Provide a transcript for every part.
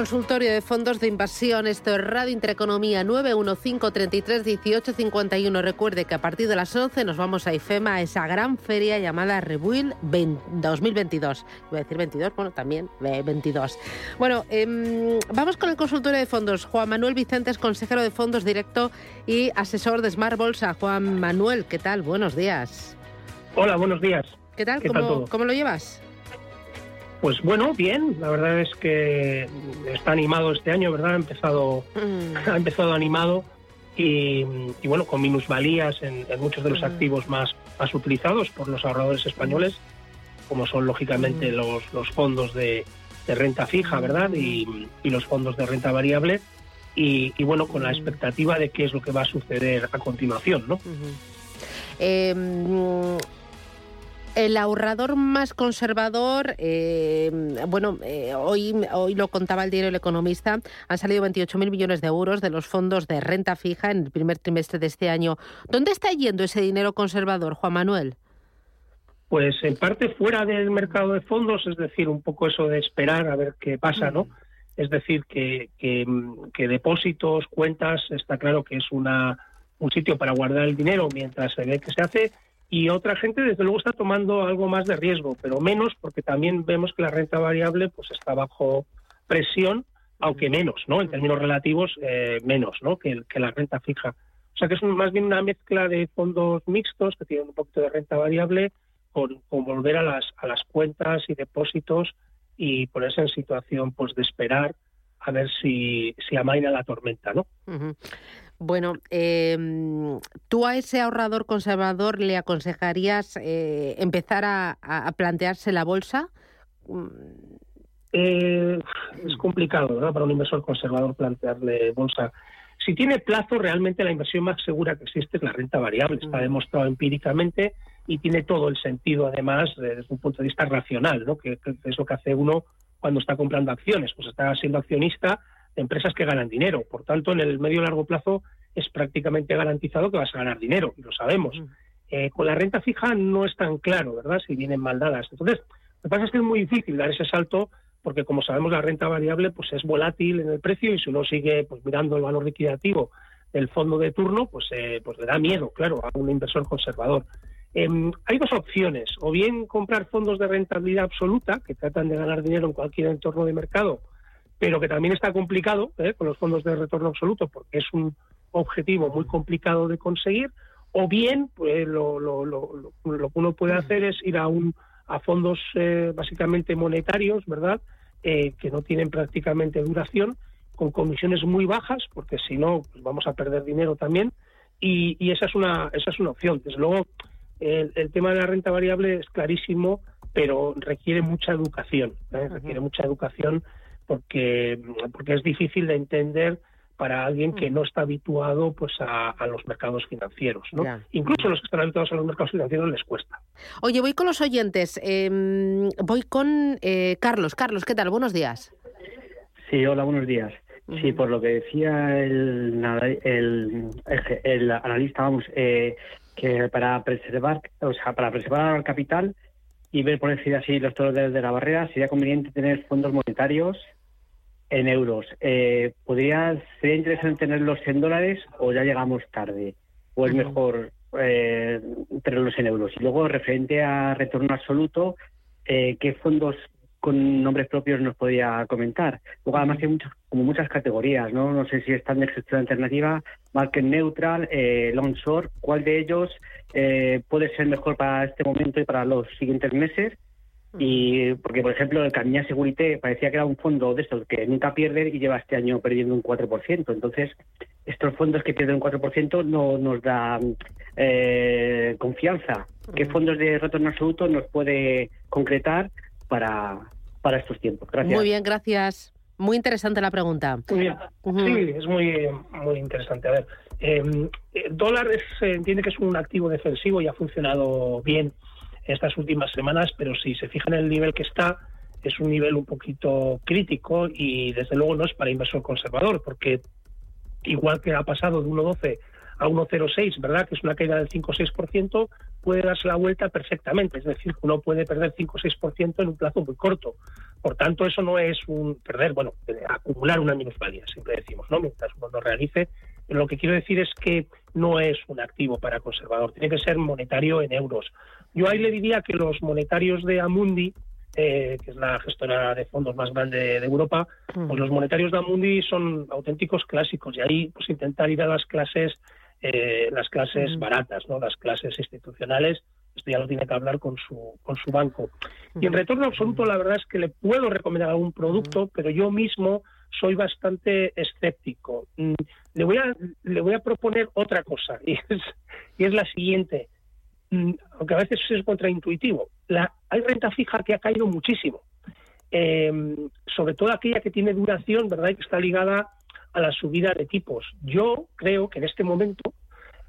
Consultorio de Fondos de Inversión, esto es Radio Intereconomía 915331851. Recuerde que a partir de las 11 nos vamos a IFEMA, a esa gran feria llamada Rebuild 2022. Voy a decir 22, bueno, también 22. Bueno, em, vamos con el consultorio de fondos. Juan Manuel Vicente es consejero de fondos directo y asesor de Smart Bolsa. Juan Manuel, ¿qué tal? Buenos días. Hola, buenos días. ¿Qué tal? ¿Cómo, ¿Cómo lo llevas? Pues bueno, bien. La verdad es que está animado este año, ¿verdad? Ha empezado, mm. ha empezado animado y, bueno, con minusvalías en, muchos de los mm. activos más, más utilizados por los ahorradores españoles, como son lógicamente mm. los, los fondos de, renta fija, ¿verdad? Y, los fondos de renta variable. Y, bueno, con la expectativa de qué es lo que va a suceder a continuación, ¿no? El ahorrador más conservador, eh, bueno, eh, hoy, hoy lo contaba el diario El Economista, han salido 28.000 millones de euros de los fondos de renta fija en el primer trimestre de este año. ¿Dónde está yendo ese dinero conservador, Juan Manuel? Pues en parte fuera del mercado de fondos, es decir, un poco eso de esperar a ver qué pasa, ¿no? Es decir, que, que, depósitos, cuentas, está claro que es una, un sitio para guardar el dinero mientras se ve que se hace y otra gente desde luego está tomando algo más de riesgo, pero menos porque también vemos que la renta variable pues está bajo presión, aunque menos, ¿no? En términos relativos, eh, menos, ¿no? Que, que, la renta fija. O sea que es más bien una mezcla de fondos mixtos que tienen un poquito de renta variable con, volver a las, a las cuentas y depósitos y ponerse en situación pues de esperar a ver si, si amaina la tormenta, ¿no? Bueno, eh, ¿tú a ese ahorrador conservador le aconsejarías eh, empezar a, plantearse la bolsa? Eh, es complicado, ¿verdad? Para un inversor conservador plantearle bolsa. Si tiene plazo, realmente la inversión más segura que existe es la renta variable. Está mm. demostrado empíricamente y tiene todo el sentido, además, desde un punto de vista racional, ¿no? Que, que es lo que hace uno cuando está comprando acciones. Pues está siendo accionista empresas que ganan dinero. Por tanto, en el medio y largo plazo es prácticamente garantizado que vas a ganar dinero, y lo sabemos. Mm. Eh, con la renta fija no es tan claro, ¿verdad? Si vienen mal dadas. Entonces, lo que pasa es que es muy difícil dar ese salto porque, como sabemos, la renta variable pues es volátil en el precio y si uno sigue pues mirando el valor liquidativo del fondo de turno, pues, eh, pues le da miedo, claro, a un inversor conservador. Em, hay dos opciones, o bien comprar fondos de rentabilidad absoluta, que tratan de ganar dinero en cualquier entorno de mercado, pero que también está complicado ¿eh? con los fondos de retorno absoluto porque es un objetivo muy complicado de conseguir, o bien pues, lo, lo, lo, lo que uno puede hacer es ir a, un, a fondos eh, básicamente monetarios, ¿verdad?, eh, que no tienen prácticamente duración, con comisiones muy bajas, porque si no, pues vamos a perder dinero también, y, y, esa, es una, esa es una opción. Desde luego, el, el, tema de la renta variable es clarísimo, pero requiere mucha educación, requiere mucha educación porque, porque es difícil de entender para alguien que mm. no está habituado pues a, los mercados financieros. ¿no? Incluso los que están habituados a los mercados financieros les cuesta. Oye, voy con los oyentes. Em, voy con eh, Carlos. Carlos, ¿qué tal? Buenos días. Sí, hola, buenos días. Sí, por lo que decía el, el, el analista, vamos, eh, que para preservar, o sea, para preservar el capital y ver por decir así los toros de, la barrera, sería conveniente tener fondos monetarios en euros. Eh, ¿podría, ¿Sería interesante tenerlos en dólares o ya llegamos tarde? ¿O es mejor eh, tenerlos en euros? Y luego, referente a retorno absoluto, eh, ¿qué fondos con nombres propios nos podría comentar? Luego, además, hay muchas, como muchas categorías, ¿no? No sé si están de gestión alternativa, market neutral, eh, long short. ¿Cuál de ellos eh, puede ser mejor para este momento y para los siguientes meses? Y porque, por ejemplo, el Camilla Segurité parecía que era un fondo de estos que nunca pierde y lleva este año perdiendo un 4%. Entonces, estos fondos que pierden un 4% no nos dan eh, confianza. ¿Qué fondos de retorno absoluto nos puede concretar para, para estos tiempos? Gracias. Muy bien, gracias. Muy interesante la pregunta. Muy bien. Sí, es muy, muy interesante. A ver, em, eh, dólar se entiende que es un activo defensivo y ha funcionado bien estas últimas semanas, pero si se fijan en el nivel que está, es un nivel un poquito crítico y desde luego no es para inversor conservador, porque igual que ha pasado de 1,12 a 1,06, ¿verdad? Que es una caída del 5 6%, puede darse la vuelta perfectamente. Es decir, uno puede perder 5 6% en un plazo muy corto. Por tanto, eso no es un perder, bueno, acumular una minusvalía, siempre decimos, ¿no? Mientras uno lo realice. Pero lo que quiero decir es que no es un activo para conservador, tiene que ser monetario en euros. Yo ahí le diría que los monetarios de Amundi, eh, que es la gestora de fondos más grande de Europa, pues los monetarios de Amundi son auténticos clásicos y ahí pues intentar ir a las clases eh, las clases baratas, no las clases institucionales, esto ya lo tiene que hablar con su, con su banco. Y en retorno absoluto, la verdad es que le puedo recomendar algún producto, pero yo mismo soy bastante escéptico. Mm, le voy a, le voy a proponer otra cosa, y es, y es la siguiente, mm, aunque a veces es contraintuitivo. La, hay renta fija que ha caído muchísimo, eh, sobre todo aquella que tiene duración, ¿verdad? Y que está ligada a la subida de tipos. Yo creo que en este momento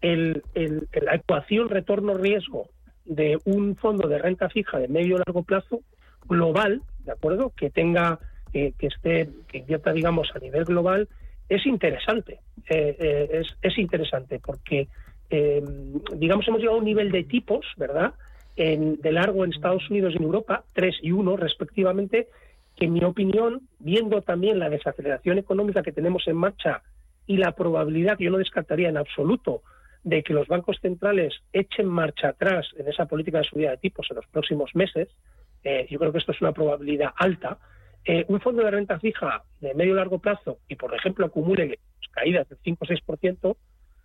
el, la ecuación retorno-riesgo de un fondo de renta fija de medio largo plazo global, ¿de acuerdo? Que tenga, que esté, que invierta, digamos, a nivel global, es interesante. Eh, eh, es, es, interesante porque, eh, digamos, hemos llegado a un nivel de tipos, ¿verdad? En, de largo en Estados Unidos y en Europa, 3 y 1 respectivamente, que en mi opinión, viendo también la desaceleración económica que tenemos en marcha y la probabilidad que yo no descartaría en absoluto de que los bancos centrales echen marcha atrás en esa política de subida de tipos en los próximos meses, yo creo que esto es una probabilidad alta. Eh, un fondo de renta fija de medio y largo plazo y, por ejemplo, acumule caídas del 5 o 6%,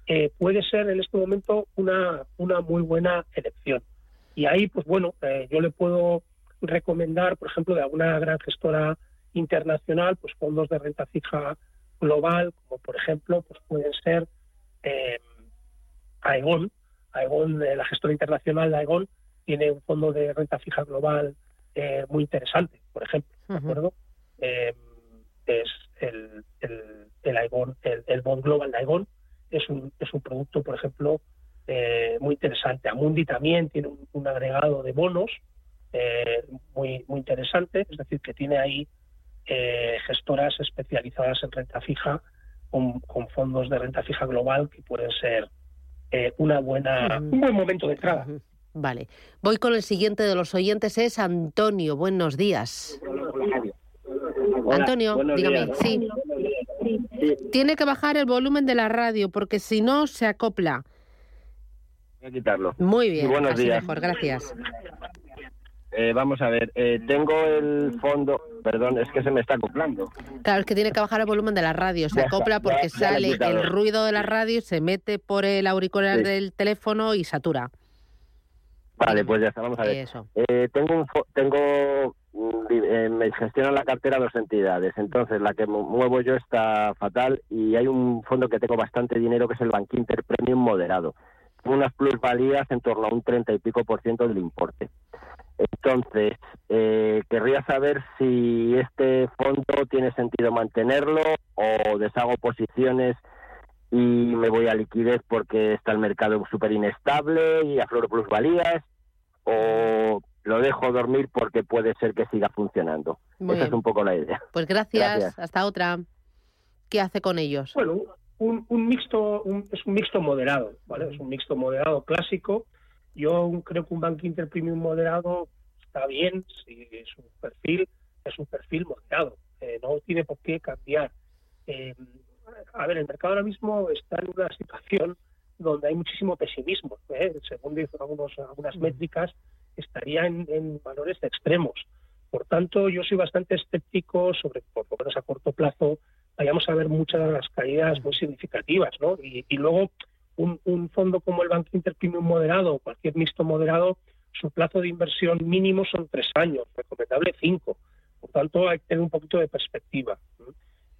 eh, puede ser en este momento una, una muy buena elección. Y ahí, pues bueno, yo le puedo recomendar, por ejemplo, de alguna gran gestora internacional, pues fondos de renta fija global, como por ejemplo, pues pueden ser eh, Aegon. Aegon, eh, la gestora internacional de Aegon, tiene un fondo de renta fija global eh, muy interesante, por ejemplo, ¿de acuerdo? Eh, es el, el, el Aegon, el, Bond Global de Aegon, es un, es un producto, por ejemplo, muy interesante. Amundi también tiene un agregado de bonos eh, muy, muy interesante, es decir, que tiene ahí eh, gestoras especializadas en renta fija con, fondos de renta fija global que pueden ser eh, una buena, un buen momento de entrada. Vale. Voy con el siguiente de los oyentes, es Antonio. Buenos días. Antonio, dígame, sí. Tiene que bajar el volumen de la radio porque si no se acopla. Voy a quitarlo. Muy bien, buenos días. mejor, gracias. Eh, vamos a ver, eh, tengo el fondo, perdón, es que se me está acoplando. Claro, es que tiene que bajar el volumen de la radio, se acopla porque sale el ruido de la radio, se mete por el auricular del teléfono y satura. Vale, pues ya está, vamos a ver. Eh, tengo, un tengo mm, me gestionan la cartera dos entidades, entonces la que muevo yo está fatal y hay un fondo que tengo bastante dinero que es el Bankinter Premium moderado, unas plusvalías en torno a un treinta y pico por ciento del importe. Entonces, eh, querría saber si este fondo tiene sentido mantenerlo o deshago posiciones y me voy a liquidez porque está el mercado súper inestable y afloro plusvalías o lo dejo dormir porque puede ser que siga funcionando. Esa es un poco la idea. Pues gracias. Hasta otra. ¿Qué hace con ellos? Bueno, un, mixto es un mixto moderado, ¿vale? Es un mixto moderado clásico yo creo que un Bank Inter Premium moderado está bien, si es un perfil, es un perfil moderado, eh, no tiene por qué cambiar. Eh, a ver, el mercado ahora mismo está en una situación donde hay muchísimo pesimismo. ¿eh? Según dicen algunos, algunas métricas, estaría en, valores extremos. Por tanto, yo soy bastante escéptico sobre, por lo menos a corto plazo, vayamos a ver muchas de las caídas muy significativas, ¿no? Y, y luego un, fondo como el Banco Inter Premium moderado o cualquier mixto moderado, su plazo de inversión mínimo son tres años, recomendable cinco. Por tanto, hay que tener un poquito de perspectiva.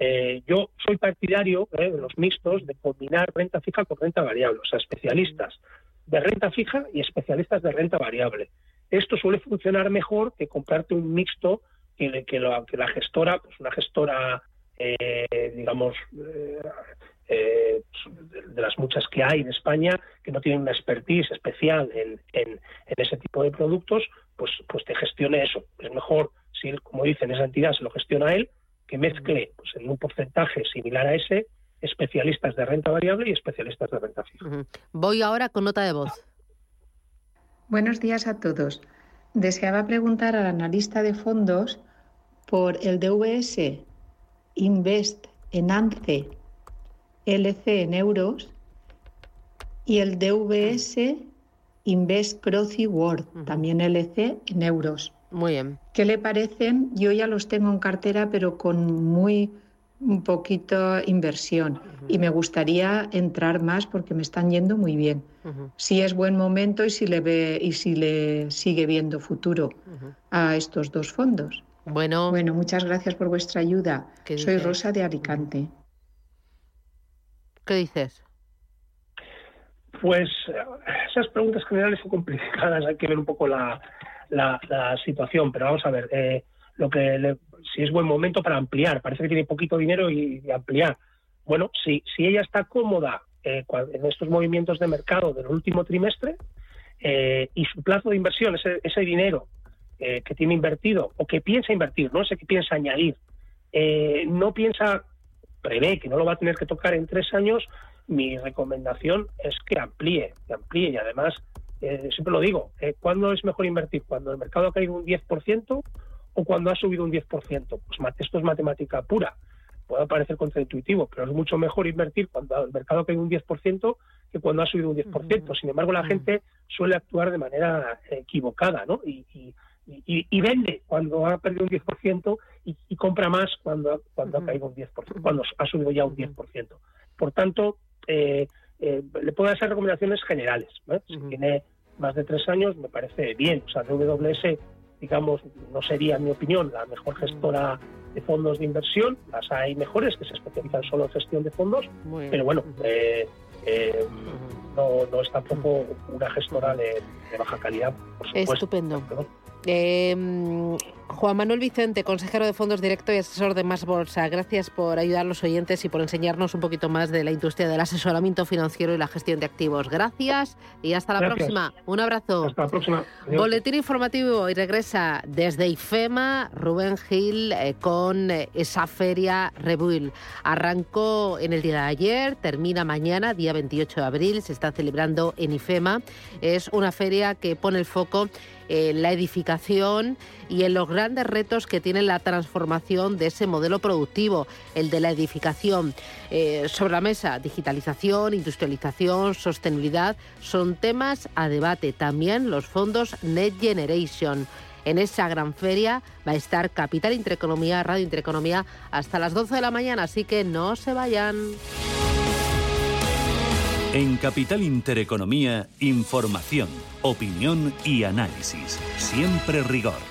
Eh, yo soy partidario eh, de los mixtos de combinar renta fija con renta variable, o sea, especialistas de renta fija y especialistas de renta variable. Esto suele funcionar mejor que comprarte un mixto que, que, la gestora, pues una gestora, eh, digamos, eh, de las muchas que hay en España que no tienen una expertise especial en, en, ese tipo de productos, pues, pues te gestione eso. Es mejor, si como dicen, esa entidad se lo gestiona él, que mezcle pues, en un porcentaje similar a ese especialistas de renta variable y especialistas de renta fija. Voy ahora con nota de voz. Buenos días a todos. Deseaba preguntar al analista de fondos por el DVS Invest en ANCE LC en euros y el DVS Invest Croci World, también LC en euros. Muy bien. ¿Qué le parecen? Yo ya los tengo en cartera, pero con muy un poquito inversión y me gustaría entrar más porque me están yendo muy bien. Si es buen momento y si le ve y si le sigue viendo futuro a estos dos fondos. Bueno. Bueno, muchas gracias por vuestra ayuda. Soy Rosa de Alicante. ¿Qué dices? Pues esas preguntas generales son complicadas, hay que ver un poco la, la, situación, pero vamos a ver, eh, lo que si es buen momento para ampliar, parece que tiene poquito dinero y, ampliar. Bueno, si, si ella está cómoda eh, en estos movimientos de mercado del último trimestre eh, y su plazo de inversión, ese, ese dinero que tiene invertido o que piensa invertir, no sé qué piensa añadir, no piensa, prevé que no lo va a tener que tocar en tres años, mi recomendación es que amplíe, que amplíe y además, eh, siempre lo digo, eh, ¿cuándo es mejor invertir? ¿Cuando el mercado ha caído un 10% o cuando ha subido un 10%? Pues esto es matemática pura. Puede parecer contraintuitivo, pero es mucho mejor invertir cuando el mercado ha caído un 10% que cuando ha subido un 10%. Sin embargo, la gente suele actuar de manera equivocada, ¿no? Y, y, vende cuando ha perdido un 10% y, y compra más cuando, cuando ha caído un 10%, cuando ha subido ya un 10%. Por tanto, eh, eh, le puedo dar esas recomendaciones generales. Si tiene más de tres años, me parece bien. O sea, WS, digamos, no sería, en mi opinión, la mejor gestora de fondos de inversión. Las hay mejores que se especializan solo en gestión de fondos, pero bueno, eh, no, no, es tampoco una gestora de, baja calidad, por supuesto. Estupendo. Eh, Juan Manuel Vicente, consejero de fondos directo y asesor de Más Bolsa, gracias por ayudar a los oyentes y por enseñarnos un poquito más de la industria del asesoramiento financiero y la gestión de activos. Gracias y hasta la próxima. Un abrazo. Hasta la próxima. Boletín informativo y regresa desde IFEMA Rubén Gil eh, con eh, esa feria Rebuil. Arrancó en el día de ayer, termina mañana, día 28 de abril, se está celebrando en IFEMA. Es una feria que pone el foco en la edificación y en los grandes retos que tiene la transformación de ese modelo productivo, el de la edificación. Eh, sobre la mesa, digitalización, industrialización, sostenibilidad, son temas a debate. También los fondos Net Generation. En esa gran feria va a estar Capital Intereconomía, Radio Intereconomía, hasta las 12 de la mañana, así que no se vayan. En Capital Intereconomía, información, opinión y análisis. Siempre rigor.